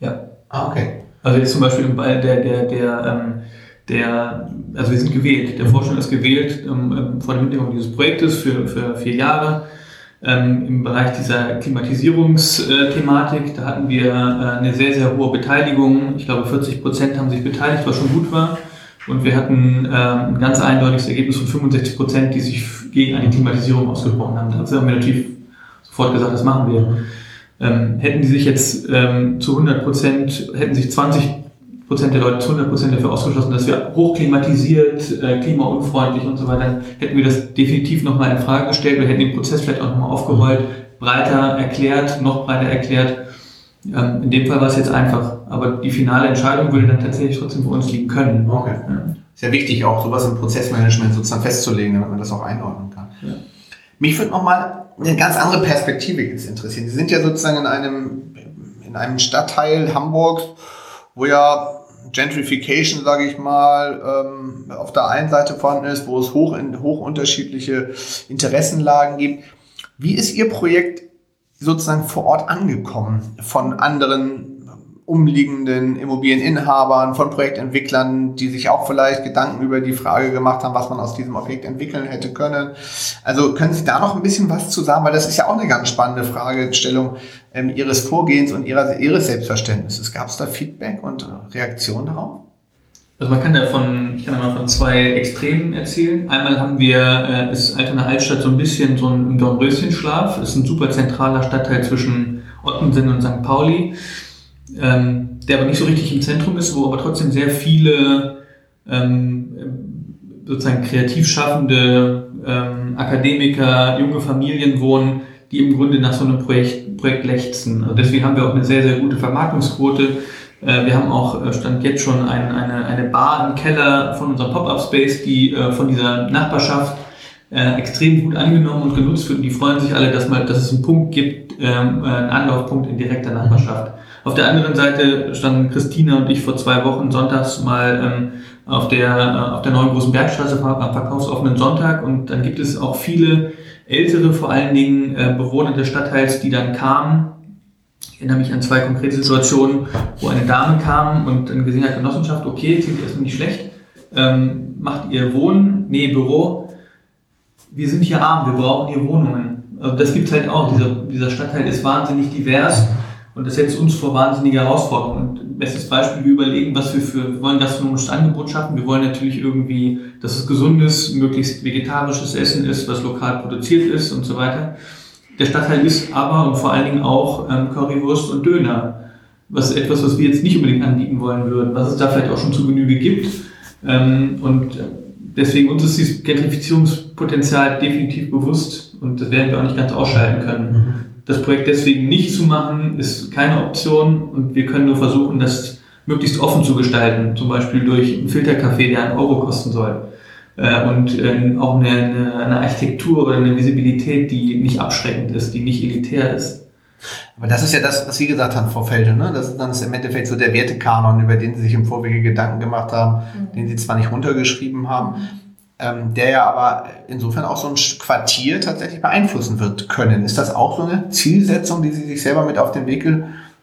Ja. Ah, okay. Also jetzt zum Beispiel der, der, der ähm, der, also wir sind gewählt, der Vorstand ist gewählt ähm, ähm, vor dem Hintergrund dieses Projektes für, für vier Jahre. Ähm, Im Bereich dieser Klimatisierungsthematik, da hatten wir äh, eine sehr, sehr hohe Beteiligung. Ich glaube, 40 Prozent haben sich beteiligt, was schon gut war. Und wir hatten äh, ein ganz eindeutiges Ergebnis von 65 Prozent, die sich gegen eine Klimatisierung ausgesprochen haben. Dazu haben wir natürlich sofort gesagt, das machen wir. Ähm, hätten die sich jetzt ähm, zu 100 Prozent, hätten sich 20 Prozent der Leute zu 100 Prozent dafür ausgeschlossen, dass wir hochklimatisiert, äh, klimaunfreundlich und so weiter, hätten wir das definitiv nochmal in Frage gestellt. Wir hätten den Prozess vielleicht auch nochmal aufgerollt, breiter erklärt, noch breiter erklärt. Ähm, in dem Fall war es jetzt einfach. Aber die finale Entscheidung würde dann tatsächlich trotzdem für uns liegen können. Okay. Ja. Sehr wichtig, auch sowas im Prozessmanagement sozusagen festzulegen, damit man das auch einordnen kann. Ja. Mich würde nochmal eine ganz andere Perspektive jetzt interessieren. Sie sind ja sozusagen in einem, in einem Stadtteil Hamburgs, wo ja Gentrification, sage ich mal, ähm, auf der einen Seite vorhanden ist, wo es hoch, in, hoch unterschiedliche Interessenlagen gibt. Wie ist Ihr Projekt sozusagen vor Ort angekommen von anderen umliegenden Immobilieninhabern, von Projektentwicklern, die sich auch vielleicht Gedanken über die Frage gemacht haben, was man aus diesem Objekt entwickeln hätte können. Also können Sie da noch ein bisschen was zu sagen, weil das ist ja auch eine ganz spannende Fragestellung ähm, Ihres Vorgehens und ihrer, Ihres Selbstverständnisses. Gab es da Feedback und Reaktionen darauf? Also man kann da von, ich kann mal von zwei Extremen erzählen. Einmal haben wir, äh, ist Altona Altstadt so ein bisschen so ein Dornröschenschlaf. Ist ein super zentraler Stadtteil zwischen Ottensen und St. Pauli ähm, der aber nicht so richtig im Zentrum ist, wo aber trotzdem sehr viele ähm, sozusagen kreativ schaffende ähm, Akademiker, junge Familien wohnen, die im Grunde nach so einem Projekt, Projekt lechzen. Also deswegen haben wir auch eine sehr, sehr gute Vermarktungsquote. Äh, wir haben auch, äh, stand jetzt schon ein, eine, eine Bar im Keller von unserem Pop-Up-Space, die äh, von dieser Nachbarschaft äh, extrem gut angenommen und genutzt wird. Und die freuen sich alle, dass, mal, dass es einen Punkt gibt, ähm, einen Anlaufpunkt in direkter Nachbarschaft. Auf der anderen Seite standen Christina und ich vor zwei Wochen sonntags mal ähm, auf, der, äh, auf der neuen großen Bergstraße am verkaufsoffenen Sonntag und dann gibt es auch viele ältere, vor allen Dingen äh, Bewohner des Stadtteils, die dann kamen. Ich erinnere mich an zwei konkrete Situationen, wo eine Dame kam und dann gesehen hat, Genossenschaft, okay, klingt erstmal nicht schlecht, ähm, macht ihr Wohnen, nee, Büro. Wir sind hier arm, wir brauchen hier Wohnungen. Das gibt es halt auch. Dieser, dieser Stadtteil ist wahnsinnig divers und das setzt uns vor wahnsinnige Herausforderungen. Bestes Beispiel, wir überlegen, was wir für, wir wollen gastronomisches Angebot schaffen. Wir wollen natürlich irgendwie, dass es gesundes, möglichst vegetarisches Essen ist, was lokal produziert ist und so weiter. Der Stadtteil ist aber und vor allen Dingen auch ähm, Currywurst und Döner. Was ist etwas, was wir jetzt nicht unbedingt anbieten wollen würden, was es da vielleicht auch schon zu Genüge gibt. Ähm, und deswegen uns ist dieses Gentrifizierungspotenzial definitiv bewusst und das werden wir auch nicht ganz ausschalten können. Mhm. Das Projekt deswegen nicht zu machen, ist keine Option und wir können nur versuchen, das möglichst offen zu gestalten, zum Beispiel durch einen Filterkaffee, der einen Euro kosten soll. Äh, und äh, auch eine, eine Architektur oder eine Visibilität, die nicht abschreckend ist, die nicht elitär ist. Aber das ist ja das, was Sie gesagt haben, Frau Felder, ne? Das ist dann ist im Endeffekt so der Wertekanon, über den Sie sich im Vorwege Gedanken gemacht haben, mhm. den Sie zwar nicht runtergeschrieben haben, ähm, der ja aber insofern auch so ein Quartier tatsächlich beeinflussen wird können. Ist das auch so eine Zielsetzung, die Sie sich selber mit auf den Weg, äh,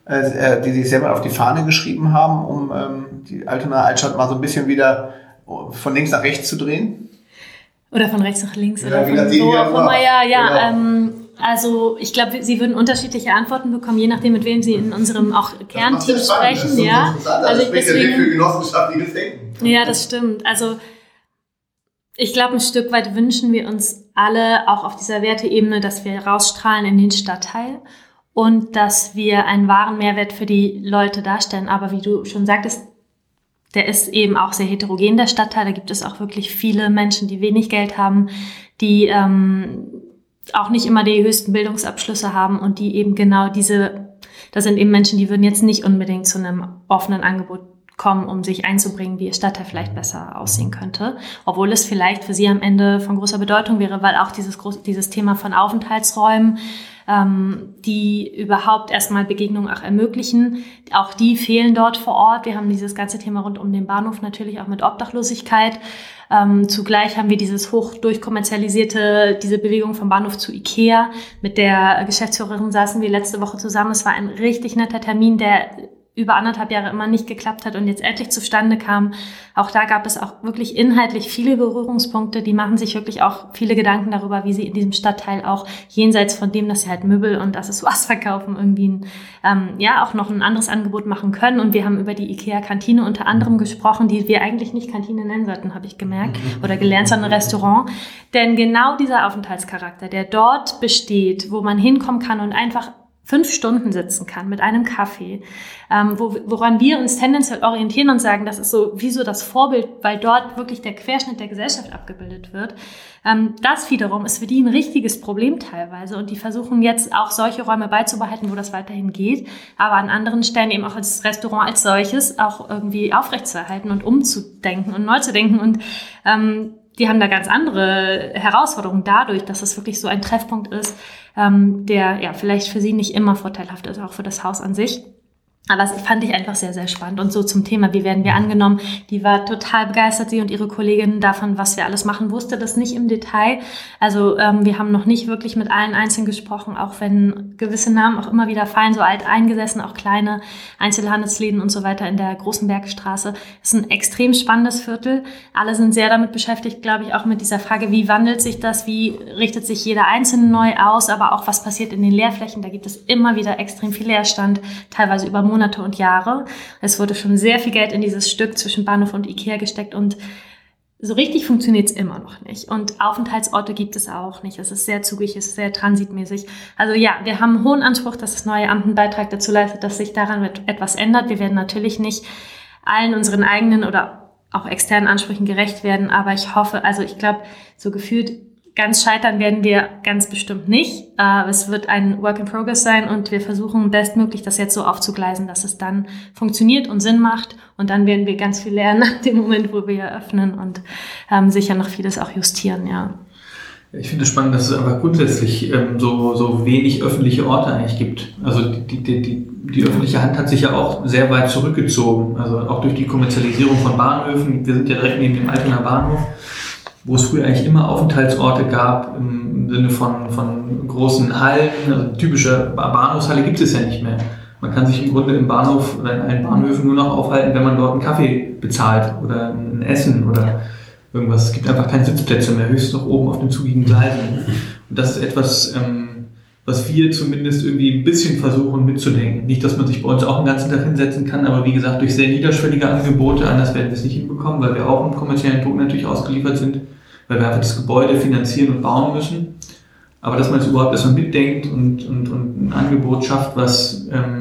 äh, die Sie sich selber auf die Fahne geschrieben haben, um ähm, die Altona Altstadt mal so ein bisschen wieder von links nach rechts zu drehen? Oder von rechts nach links ja, oder von auch immer. Ja, ja. Genau. Ähm, also ich glaube, Sie würden unterschiedliche Antworten bekommen, je nachdem, mit wem Sie in unserem auch Kernteam sprechen. ja, also das deswegen, für genossenschaftliches Denken. Ja, das stimmt. Also ich glaube, ein Stück weit wünschen wir uns alle auch auf dieser Werteebene, dass wir rausstrahlen in den Stadtteil und dass wir einen wahren Mehrwert für die Leute darstellen. Aber wie du schon sagtest, der ist eben auch sehr heterogen, der Stadtteil. Da gibt es auch wirklich viele Menschen, die wenig Geld haben, die ähm, auch nicht immer die höchsten Bildungsabschlüsse haben und die eben genau diese, das sind eben Menschen, die würden jetzt nicht unbedingt zu einem offenen Angebot kommen, um sich einzubringen, wie ihr Stadtteil vielleicht besser aussehen könnte. Obwohl es vielleicht für sie am Ende von großer Bedeutung wäre, weil auch dieses, dieses Thema von Aufenthaltsräumen, ähm, die überhaupt erstmal Begegnungen auch ermöglichen, auch die fehlen dort vor Ort. Wir haben dieses ganze Thema rund um den Bahnhof natürlich auch mit Obdachlosigkeit. Ähm, zugleich haben wir dieses hoch durchkommerzialisierte, diese Bewegung vom Bahnhof zu Ikea. Mit der Geschäftsführerin saßen wir letzte Woche zusammen. Es war ein richtig netter Termin, der über anderthalb Jahre immer nicht geklappt hat und jetzt endlich zustande kam. Auch da gab es auch wirklich inhaltlich viele Berührungspunkte. Die machen sich wirklich auch viele Gedanken darüber, wie sie in diesem Stadtteil auch jenseits von dem, dass sie halt Möbel und Accessoires [laughs] verkaufen, irgendwie ein, ähm, ja auch noch ein anderes Angebot machen können. Und wir haben über die IKEA-Kantine unter anderem gesprochen, die wir eigentlich nicht Kantine nennen sollten, habe ich gemerkt, oder gelernt, sondern Restaurant. Denn genau dieser Aufenthaltscharakter, der dort besteht, wo man hinkommen kann und einfach fünf Stunden sitzen kann mit einem Kaffee, ähm, wo, woran wir uns tendenziell orientieren und sagen, das ist so wie so das Vorbild, weil dort wirklich der Querschnitt der Gesellschaft abgebildet wird. Ähm, das wiederum ist für die ein richtiges Problem teilweise und die versuchen jetzt auch solche Räume beizubehalten, wo das weiterhin geht, aber an anderen Stellen eben auch das Restaurant als solches auch irgendwie aufrechtzuerhalten und umzudenken und neu zu denken und ähm, die haben da ganz andere Herausforderungen dadurch, dass es wirklich so ein Treffpunkt ist, ähm, der ja vielleicht für sie nicht immer vorteilhaft ist, auch für das Haus an sich. Aber das fand ich einfach sehr, sehr spannend. Und so zum Thema, wie werden wir angenommen? Die war total begeistert, sie und ihre Kollegin davon, was wir alles machen, wusste das nicht im Detail. Also ähm, wir haben noch nicht wirklich mit allen Einzelnen gesprochen, auch wenn gewisse Namen auch immer wieder fallen, so alt eingesessen, auch kleine Einzelhandelsläden und so weiter in der Großen Bergstraße. Das ist ein extrem spannendes Viertel. Alle sind sehr damit beschäftigt, glaube ich, auch mit dieser Frage, wie wandelt sich das, wie richtet sich jeder Einzelne neu aus, aber auch was passiert in den Leerflächen. Da gibt es immer wieder extrem viel Leerstand, teilweise über Monate und Jahre. Es wurde schon sehr viel Geld in dieses Stück zwischen Bahnhof und Ikea gesteckt und so richtig funktioniert es immer noch nicht. Und Aufenthaltsorte gibt es auch nicht. Es ist sehr zugig, es ist sehr transitmäßig. Also ja, wir haben einen hohen Anspruch, dass das neue Amt einen Beitrag dazu leistet, dass sich daran etwas ändert. Wir werden natürlich nicht allen unseren eigenen oder auch externen Ansprüchen gerecht werden, aber ich hoffe, also ich glaube, so gefühlt Ganz scheitern werden wir ganz bestimmt nicht. Äh, es wird ein Work in Progress sein und wir versuchen bestmöglich das jetzt so aufzugleisen, dass es dann funktioniert und Sinn macht. Und dann werden wir ganz viel lernen nach dem Moment, wo wir eröffnen und ähm, sicher noch vieles auch justieren, ja. Ich finde es spannend, dass es aber grundsätzlich ähm, so, so wenig öffentliche Orte eigentlich gibt. Also die, die, die, die öffentliche Hand hat sich ja auch sehr weit zurückgezogen. Also auch durch die Kommerzialisierung von Bahnhöfen. Wir sind ja direkt neben dem Altonaer Bahnhof wo es früher eigentlich immer Aufenthaltsorte gab, im Sinne von, von großen Hallen, also typische Bahnhofshalle gibt es ja nicht mehr. Man kann sich im Grunde im Bahnhof oder in allen Bahnhöfen nur noch aufhalten, wenn man dort einen Kaffee bezahlt oder ein Essen oder irgendwas. Es gibt einfach keine Sitzplätze mehr, höchstens noch oben auf den zugigen Gleisen. Und das ist etwas, ähm, was wir zumindest irgendwie ein bisschen versuchen mitzudenken. Nicht, dass man sich bei uns auch den ganzen Tag hinsetzen kann, aber wie gesagt, durch sehr niederschwellige Angebote, anders werden wir es nicht hinbekommen, weil wir auch im kommerziellen Druck natürlich ausgeliefert sind, weil wir einfach das Gebäude finanzieren und bauen müssen. Aber dass man es überhaupt erstmal mitdenkt und, und, und ein Angebot schafft, was ähm,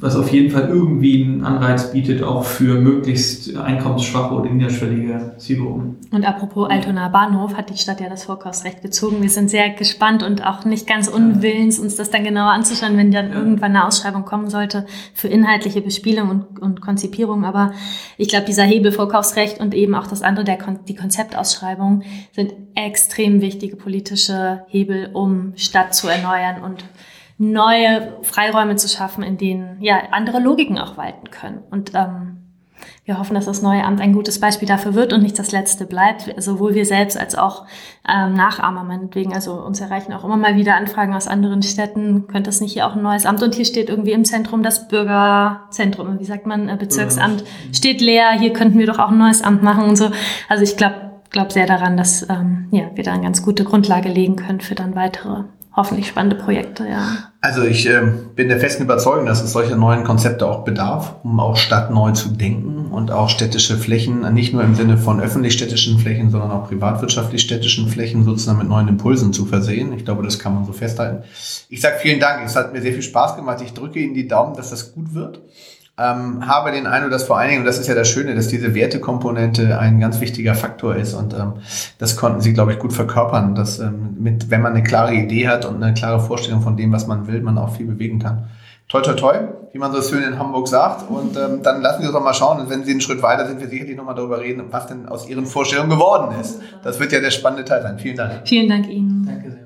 was auf jeden Fall irgendwie einen Anreiz bietet, auch für möglichst einkommensschwache oder niederschwellige Zielgruppen. Und apropos Altona Bahnhof hat die Stadt ja das Vorkaufsrecht gezogen. Wir sind sehr gespannt und auch nicht ganz unwillens, uns das dann genauer anzuschauen, wenn dann ja. irgendwann eine Ausschreibung kommen sollte für inhaltliche Bespielung und, und Konzipierung. Aber ich glaube, dieser Hebel Vorkaufsrecht und eben auch das andere, der, die Konzeptausschreibung, sind extrem wichtige politische Hebel, um Stadt zu erneuern und neue Freiräume zu schaffen, in denen ja andere Logiken auch walten können. Und ähm, wir hoffen, dass das neue Amt ein gutes Beispiel dafür wird und nicht das letzte bleibt, sowohl wir selbst als auch ähm, Nachahmer meinetwegen. Also uns erreichen auch immer mal wieder Anfragen aus anderen Städten, könnte es nicht hier auch ein neues Amt und hier steht irgendwie im Zentrum das Bürgerzentrum, wie sagt man, äh, Bezirksamt steht leer, hier könnten wir doch auch ein neues Amt machen und so. Also ich glaube glaub sehr daran, dass ähm, ja, wir da eine ganz gute Grundlage legen können für dann weitere hoffentlich spannende Projekte, ja. Also ich äh, bin der festen Überzeugung, dass es solche neuen Konzepte auch bedarf, um auch Stadt neu zu denken und auch städtische Flächen, nicht nur im Sinne von öffentlich-städtischen Flächen, sondern auch privatwirtschaftlich-städtischen Flächen sozusagen mit neuen Impulsen zu versehen. Ich glaube, das kann man so festhalten. Ich sage vielen Dank. Es hat mir sehr viel Spaß gemacht. Ich drücke Ihnen die Daumen, dass das gut wird ähm, habe den Eindruck, dass vor allen Dingen, und das ist ja das Schöne, dass diese Wertekomponente ein ganz wichtiger Faktor ist und ähm, das konnten sie, glaube ich, gut verkörpern, dass ähm, mit, wenn man eine klare Idee hat und eine klare Vorstellung von dem, was man will, man auch viel bewegen kann. Toi, toi, toi, wie man so schön in Hamburg sagt. Und ähm, dann lassen wir uns doch mal schauen. Und wenn Sie einen Schritt weiter sind, wir sicherlich nochmal darüber reden, was denn aus Ihren Vorstellungen geworden ist. Das wird ja der spannende Teil sein. Vielen Dank. Vielen Dank Ihnen. Danke sehr.